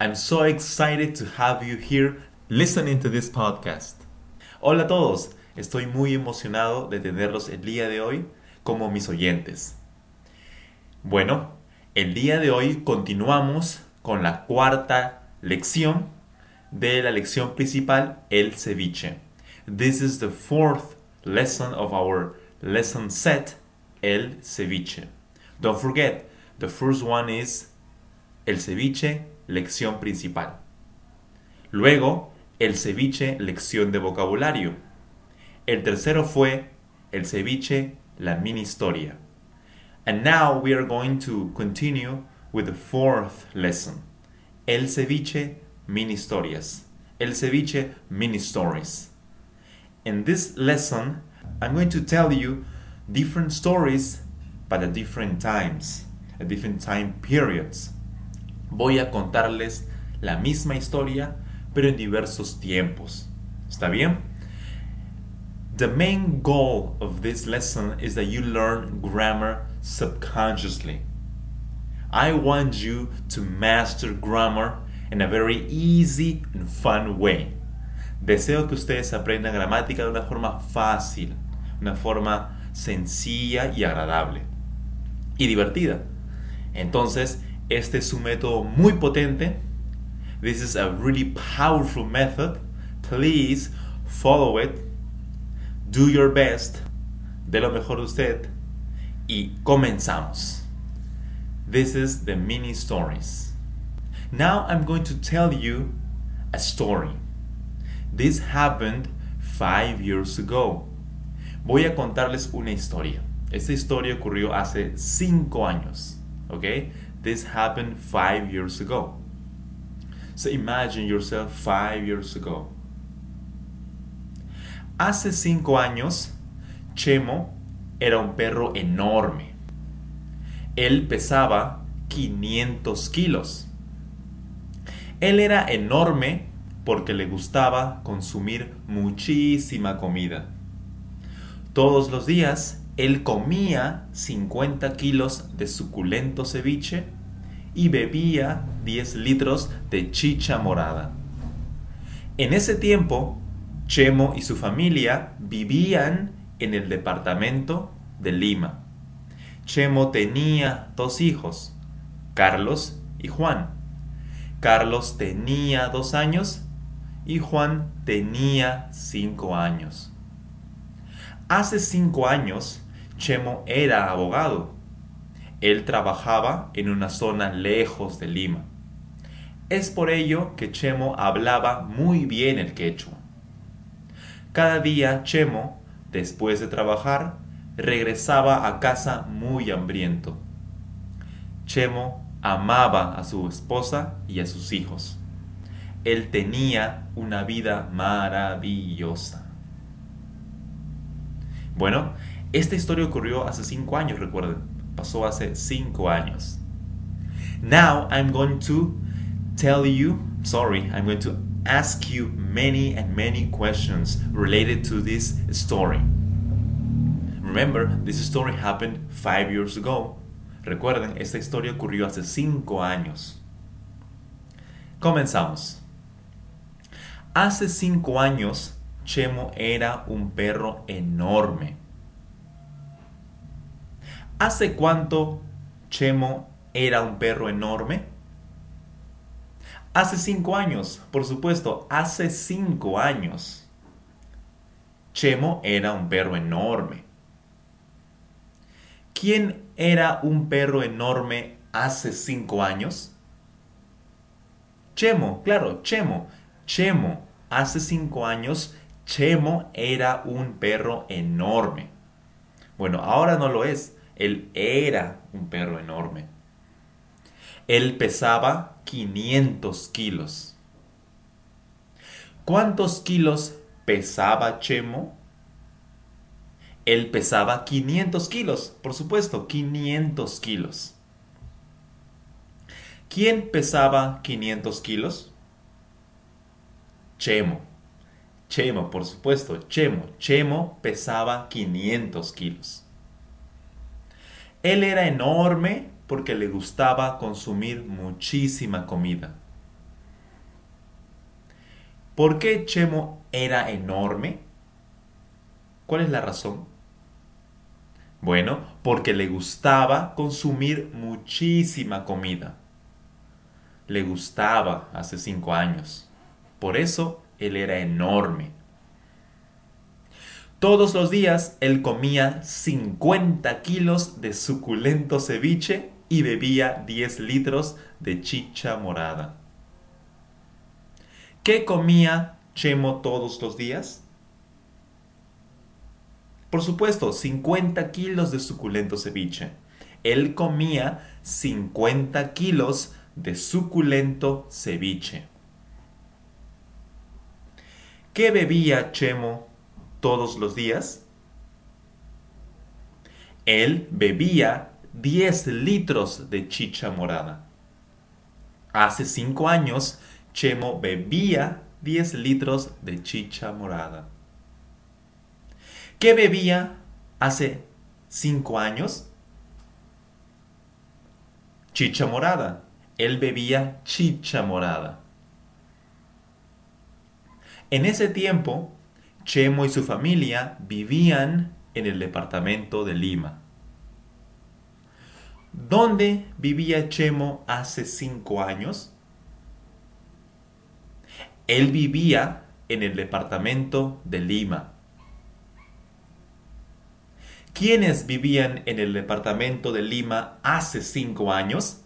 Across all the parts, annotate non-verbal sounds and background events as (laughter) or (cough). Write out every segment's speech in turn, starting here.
I'm so excited to have you here listening to this podcast. Hola a todos. Estoy muy emocionado de tenerlos el día de hoy como mis oyentes. Bueno, el día de hoy continuamos con la cuarta lección de la lección principal, el ceviche. This is the fourth lesson of our lesson set, el ceviche. Don't forget, the first one is el ceviche, lección principal. Luego, el ceviche, lección de vocabulario. El tercero fue el ceviche, la mini historia. And now we are going to continue with the fourth lesson. El ceviche, mini historias. El ceviche, mini stories. In this lesson, I'm going to tell you different stories, but at different times, at different time periods. Voy a contarles la misma historia, pero en diversos tiempos. ¿Está bien? The main goal of this lesson is that you learn grammar subconsciously. I want you to master grammar in a very easy and fun way. Deseo que ustedes aprendan gramática de una forma fácil, una forma sencilla y agradable. Y divertida. Entonces, este es un método muy potente. This is a really powerful method. Please follow it. Do your best. De lo mejor de usted. Y comenzamos. This is the mini stories. Now I'm going to tell you a story. This happened five years ago. Voy a contarles una historia. Esta historia ocurrió hace cinco años. Okay? This happened five years ago. So imagine yourself five years ago. Hace cinco años, Chemo era un perro enorme. Él pesaba 500 kilos. Él era enorme porque le gustaba consumir muchísima comida. Todos los días él comía 50 kilos de suculento ceviche y bebía 10 litros de chicha morada. En ese tiempo, Chemo y su familia vivían en el departamento de Lima. Chemo tenía dos hijos, Carlos y Juan. Carlos tenía dos años y Juan tenía cinco años. Hace cinco años, Chemo era abogado. Él trabajaba en una zona lejos de Lima. Es por ello que Chemo hablaba muy bien el quechua. Cada día Chemo, después de trabajar, regresaba a casa muy hambriento. Chemo amaba a su esposa y a sus hijos. Él tenía una vida maravillosa. Bueno, esta historia ocurrió hace cinco años, recuerden. Pasó hace cinco años. Now I'm going to tell you, sorry, I'm going to ask you many and many questions related to this story. Remember, this story happened five years ago. Recuerden, esta historia ocurrió hace cinco años. Comenzamos. Hace cinco años, Chemo era un perro enorme. ¿Hace cuánto Chemo era un perro enorme? Hace cinco años, por supuesto, hace cinco años. Chemo era un perro enorme. ¿Quién era un perro enorme hace cinco años? Chemo, claro, Chemo. Chemo, hace cinco años, Chemo era un perro enorme. Bueno, ahora no lo es. Él era un perro enorme. Él pesaba 500 kilos. ¿Cuántos kilos pesaba Chemo? Él pesaba 500 kilos, por supuesto, 500 kilos. ¿Quién pesaba 500 kilos? Chemo. Chemo, por supuesto, Chemo. Chemo pesaba 500 kilos. Él era enorme porque le gustaba consumir muchísima comida. ¿Por qué Chemo era enorme? ¿Cuál es la razón? Bueno, porque le gustaba consumir muchísima comida. Le gustaba hace cinco años. Por eso él era enorme. Todos los días él comía 50 kilos de suculento ceviche y bebía 10 litros de chicha morada. ¿Qué comía Chemo todos los días? Por supuesto, 50 kilos de suculento ceviche. Él comía 50 kilos de suculento ceviche. ¿Qué bebía Chemo todos los días? Él bebía 10 litros de chicha morada. Hace 5 años, Chemo bebía 10 litros de chicha morada. ¿Qué bebía hace 5 años? Chicha morada. Él bebía chicha morada. En ese tiempo, Chemo y su familia vivían en el departamento de Lima. ¿Dónde vivía Chemo hace cinco años? Él vivía en el departamento de Lima. ¿Quiénes vivían en el departamento de Lima hace cinco años?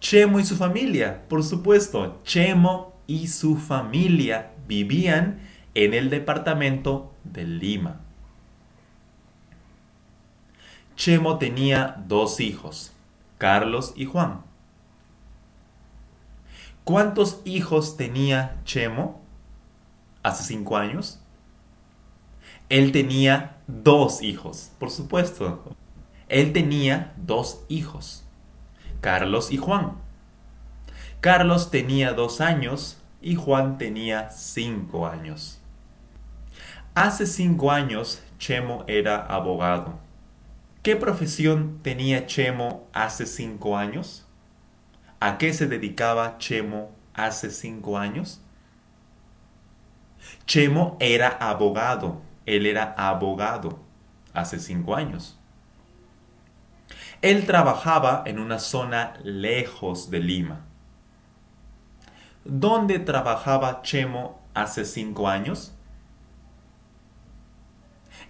Chemo y su familia, por supuesto. Chemo y su familia vivían en el departamento de Lima. Chemo tenía dos hijos, Carlos y Juan. ¿Cuántos hijos tenía Chemo hace cinco años? Él tenía dos hijos, por supuesto. Él tenía dos hijos, Carlos y Juan. Carlos tenía dos años y Juan tenía cinco años. Hace cinco años Chemo era abogado. ¿Qué profesión tenía Chemo hace cinco años? ¿A qué se dedicaba Chemo hace cinco años? Chemo era abogado. Él era abogado hace cinco años. Él trabajaba en una zona lejos de Lima. ¿Dónde trabajaba Chemo hace cinco años?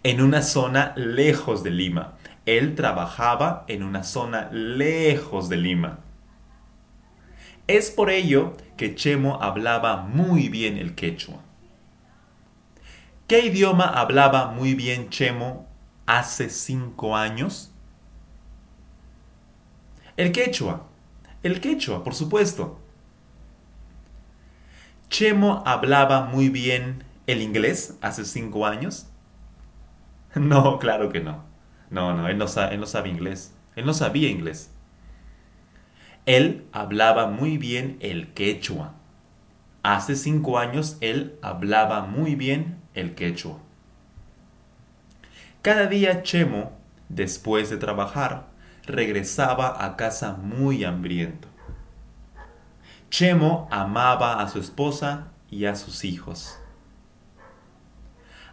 En una zona lejos de Lima. Él trabajaba en una zona lejos de Lima. Es por ello que Chemo hablaba muy bien el quechua. ¿Qué idioma hablaba muy bien Chemo hace cinco años? El quechua. El quechua, por supuesto. ¿Chemo hablaba muy bien el inglés hace cinco años? (laughs) No, claro que no. No, no, él no, sabe, no sabe inglés. Él no sabía inglés. Él hablaba muy bien el quechua. Hace cinco años él hablaba muy bien el quechua. Cada día Chemo, después de trabajar, regresaba a casa muy hambriento. Chemo amaba a su esposa y a sus hijos.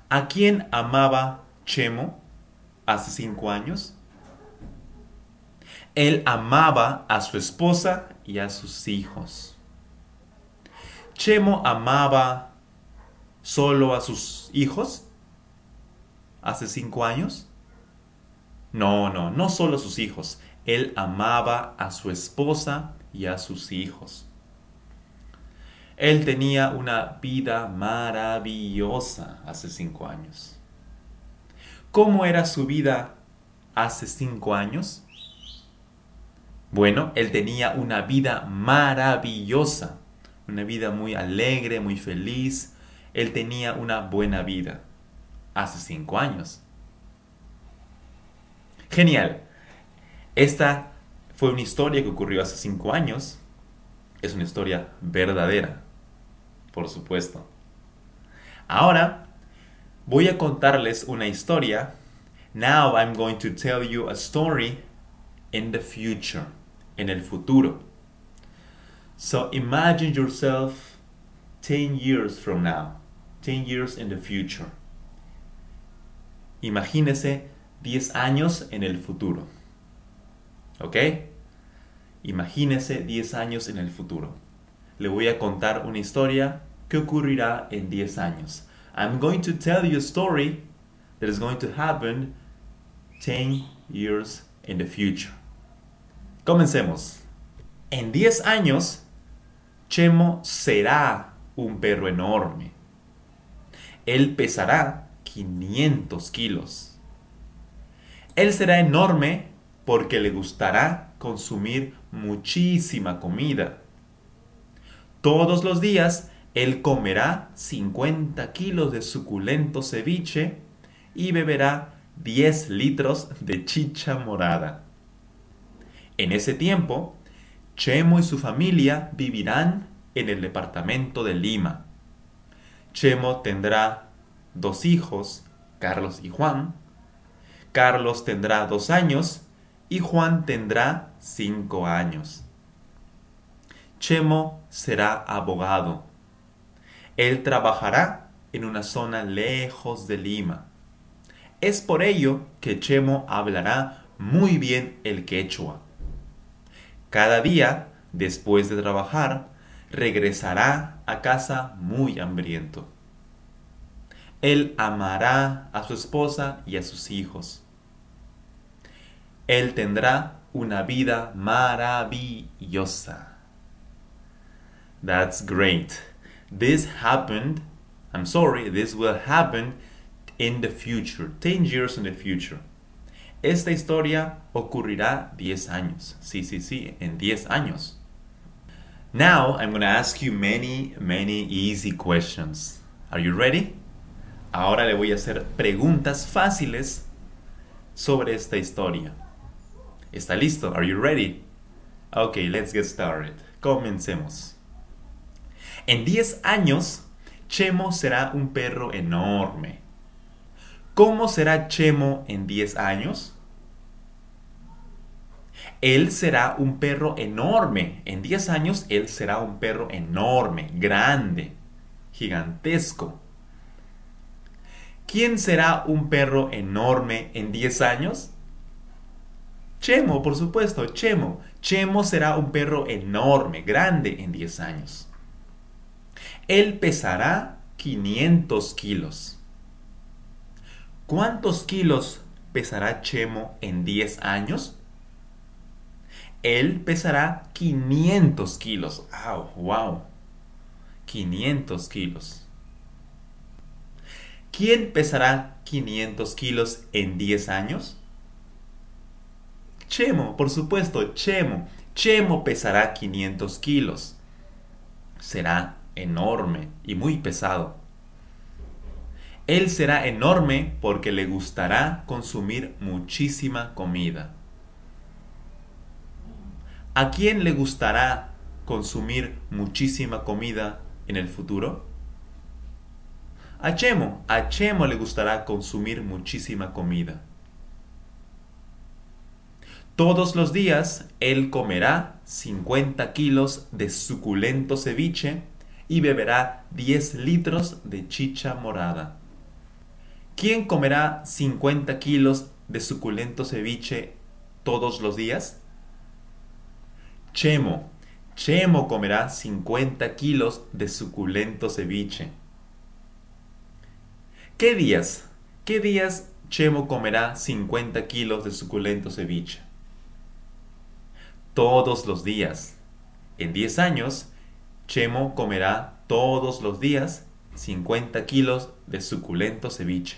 ¿A quién amaba Chemo hace cinco años? Él amaba a su esposa y a sus hijos. Chemo amaba solo a sus hijos hace cinco años. No, no, no solo a sus hijos. Él amaba a su esposa y a sus hijos. Él tenía una vida maravillosa hace cinco años. ¿Cómo era su vida hace cinco años? Bueno, él tenía una vida maravillosa, una vida muy alegre, muy feliz. Él tenía una buena vida hace cinco años. Genial. Esta fue una historia que ocurrió hace cinco años. Es una historia verdadera, por supuesto. Ahora voy a contarles una historia. Now I'm going to tell you a story in the future, en el futuro. So imagine yourself 10 years from now, 10 years in the future. Imagínese 10 años en el futuro. ¿Ok? Imagínese 10 años en el futuro. Le voy a contar una historia que ocurrirá en 10 años. I'm going to tell you a story that is going to happen 10 years in the future. Comencemos. En 10 años, Chemo será un perro enorme. Él pesará 500 kilos. Él será enorme porque le gustará consumir muchísima comida. Todos los días él comerá 50 kilos de suculento ceviche y beberá 10 litros de chicha morada. En ese tiempo, Chemo y su familia vivirán en el departamento de Lima. Chemo tendrá dos hijos, Carlos y Juan. Carlos tendrá dos años y Juan tendrá cinco años. Chemo será abogado. Él trabajará en una zona lejos de Lima. Es por ello que Chemo hablará muy bien el quechua. Cada día, después de trabajar, regresará a casa muy hambriento. Él amará a su esposa y a sus hijos. Él tendrá una vida maravillosa. That's great. This happened, I'm sorry, this will happen in the future, 10 years in the future. Esta historia ocurrirá 10 años. Sí, sí, sí, en 10 años. Now I'm going to ask you many, many easy questions. Are you ready? Ahora le voy a hacer preguntas fáciles sobre esta historia. ¿Está listo? Are you ready? Okay, let's get started. Comencemos. En 10 años, Chemo será un perro enorme. ¿Cómo será Chemo en 10 años? Él será un perro enorme. En 10 años, él será un perro enorme, grande, gigantesco. ¿Quién será un perro enorme en 10 años? Chemo, por supuesto, Chemo. Chemo será un perro enorme, grande en 10 años. Él pesará 500 kilos. ¿Cuántos kilos pesará Chemo en 10 años? Él pesará 500 kilos. ¡Wow! ¡Wow! 500 kilos. ¿Quién pesará 500 kilos en 10 años? Chemo, por supuesto, Chemo. Chemo pesará 500 kilos. Será enorme y muy pesado. Él será enorme porque le gustará consumir muchísima comida. ¿A quién le gustará consumir muchísima comida en el futuro? A Chemo, a le gustará consumir muchísima comida. Todos los días él comerá 50 kilos de suculento ceviche y beberá 10 litros de chicha morada. ¿Quién comerá 50 kilos de suculento ceviche todos los días? Chemo. Chemo comerá 50 kilos de suculento ceviche. ¿Qué días? ¿Qué días Chemo comerá 50 kilos de suculento ceviche? todos los días. En 10 años, Chemo comerá todos los días 50 kilos de suculento ceviche.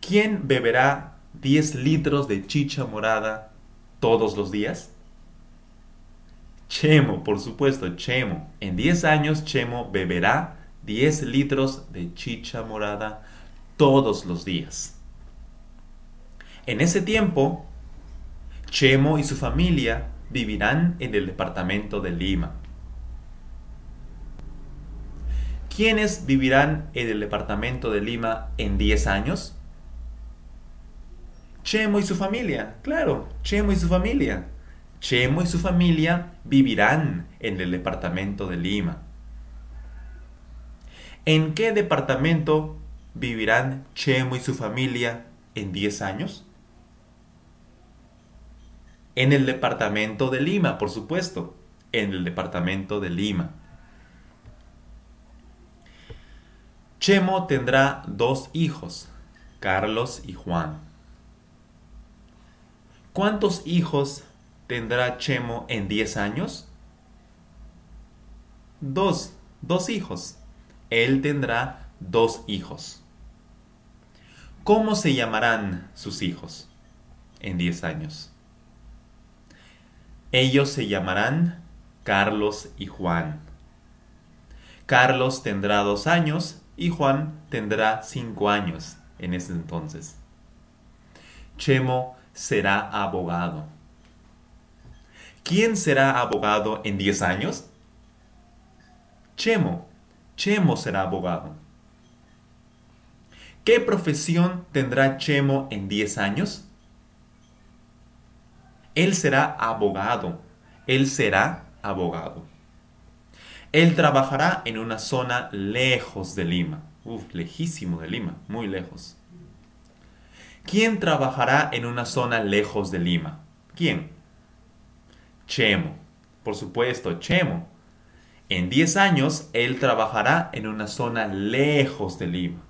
¿Quién beberá 10 litros de chicha morada todos los días? Chemo, por supuesto, Chemo. En 10 años, Chemo beberá 10 litros de chicha morada todos los días. En ese tiempo, Chemo y su familia vivirán en el departamento de Lima. ¿Quiénes vivirán en el departamento de Lima en 10 años? Chemo y su familia, claro, Chemo y su familia. Chemo y su familia vivirán en el departamento de Lima. ¿En qué departamento vivirán Chemo y su familia en 10 años? En el departamento de Lima, por supuesto, en el departamento de Lima. Chemo tendrá dos hijos, Carlos y Juan. ¿Cuántos hijos tendrá Chemo en 10 años? Dos, dos hijos. Él tendrá dos hijos. ¿Cómo se llamarán sus hijos en 10 años? Ellos se llamarán Carlos y Juan. Carlos tendrá dos años y Juan tendrá cinco años en ese entonces. Chemo será abogado. ¿Quién será abogado en 10 años? Chemo. Chemo será abogado. ¿Qué profesión tendrá Chemo en 10 años? Él será abogado. Él será abogado. Él trabajará en una zona lejos de Lima. Uf, lejísimo de Lima, muy lejos. ¿Quién trabajará en una zona lejos de Lima? ¿Quién? Chemo. Por supuesto, Chemo. En 10 años, él trabajará en una zona lejos de Lima.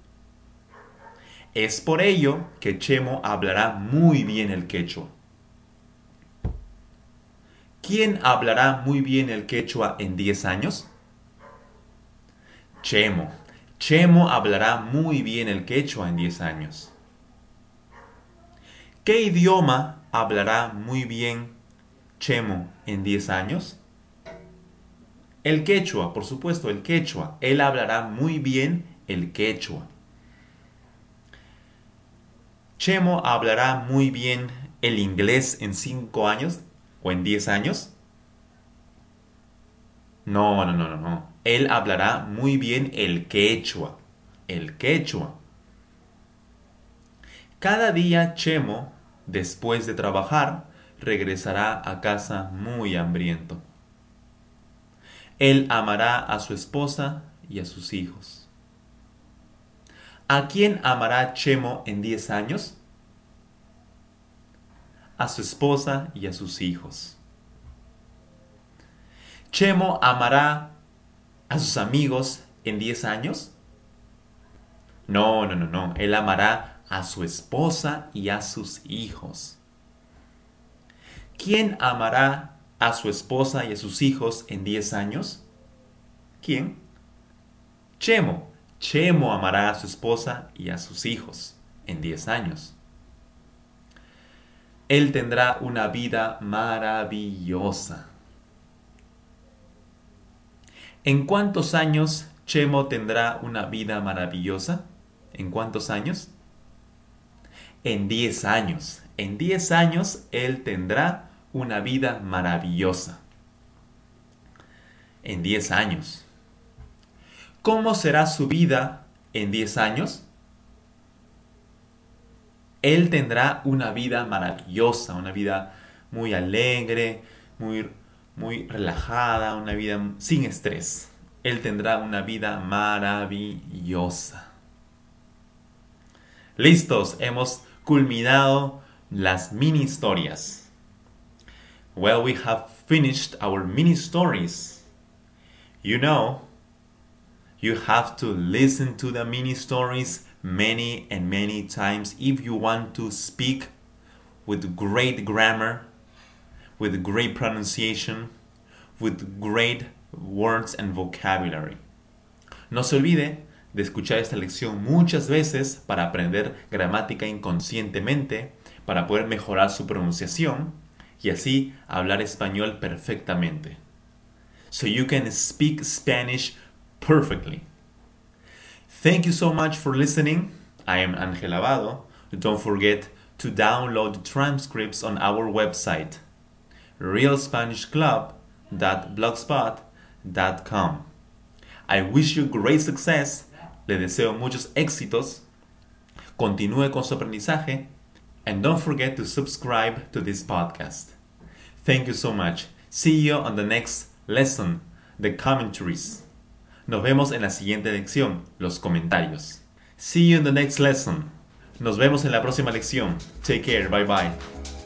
Es por ello que Chemo hablará muy bien el quechua. ¿Quién hablará muy bien el quechua en 10 años? Chemo. Chemo hablará muy bien el quechua en 10 años. ¿Qué idioma hablará muy bien Chemo en 10 años? El quechua, por supuesto, el quechua. Él hablará muy bien el quechua. Chemo hablará muy bien el inglés en 5 años o en 10 años. No, no, no, no, no. Él hablará muy bien el quechua. El quechua. Cada día Chemo, después de trabajar, regresará a casa muy hambriento. Él amará a su esposa y a sus hijos. ¿A quién amará Chemo en 10 años? A su esposa y a sus hijos. Chemo amará a sus amigos en 10 años? No, no, no, no. Él amará a su esposa y a sus hijos. ¿Quién amará a su esposa y a sus hijos en 10 años? ¿Quién? Chemo. Chemo amará a su esposa y a sus hijos en 10 años. Él tendrá una vida maravillosa. ¿En cuántos años Chemo tendrá una vida maravillosa? ¿En cuántos años? en 10 años. En 10 años Él tendrá una vida maravillosa. En 10 años. ¿Cómo será su vida en 10 años? Él tendrá una vida maravillosa, una vida muy alegre, muy, muy relajada, una vida sin estrés. Él tendrá una vida maravillosa. Listos, hemos culminado las mini historias. Well, we have finished our mini stories. You know, you have to listen to the mini stories many and many times if you want to speak with great grammar, with great pronunciation, with great words and vocabulary. No se olvide de escuchar esta lección muchas veces para aprender gramática inconscientemente, para poder mejorar su pronunciación y así hablar español perfectamente. So you can speak Spanish perfectly. Thank you so much for listening. I am Angel Abado. Don't forget to download transcripts on our website, realspanishclub.blogspot.com. I wish you great success. Le deseo muchos éxitos. Continúe con su aprendizaje. And don't forget to subscribe to this podcast. Thank you so much. See you on the next lesson, the commentaries. Nos vemos en la siguiente lección, los comentarios. See you in the next lesson. Nos vemos en la próxima lección. Take care. Bye bye.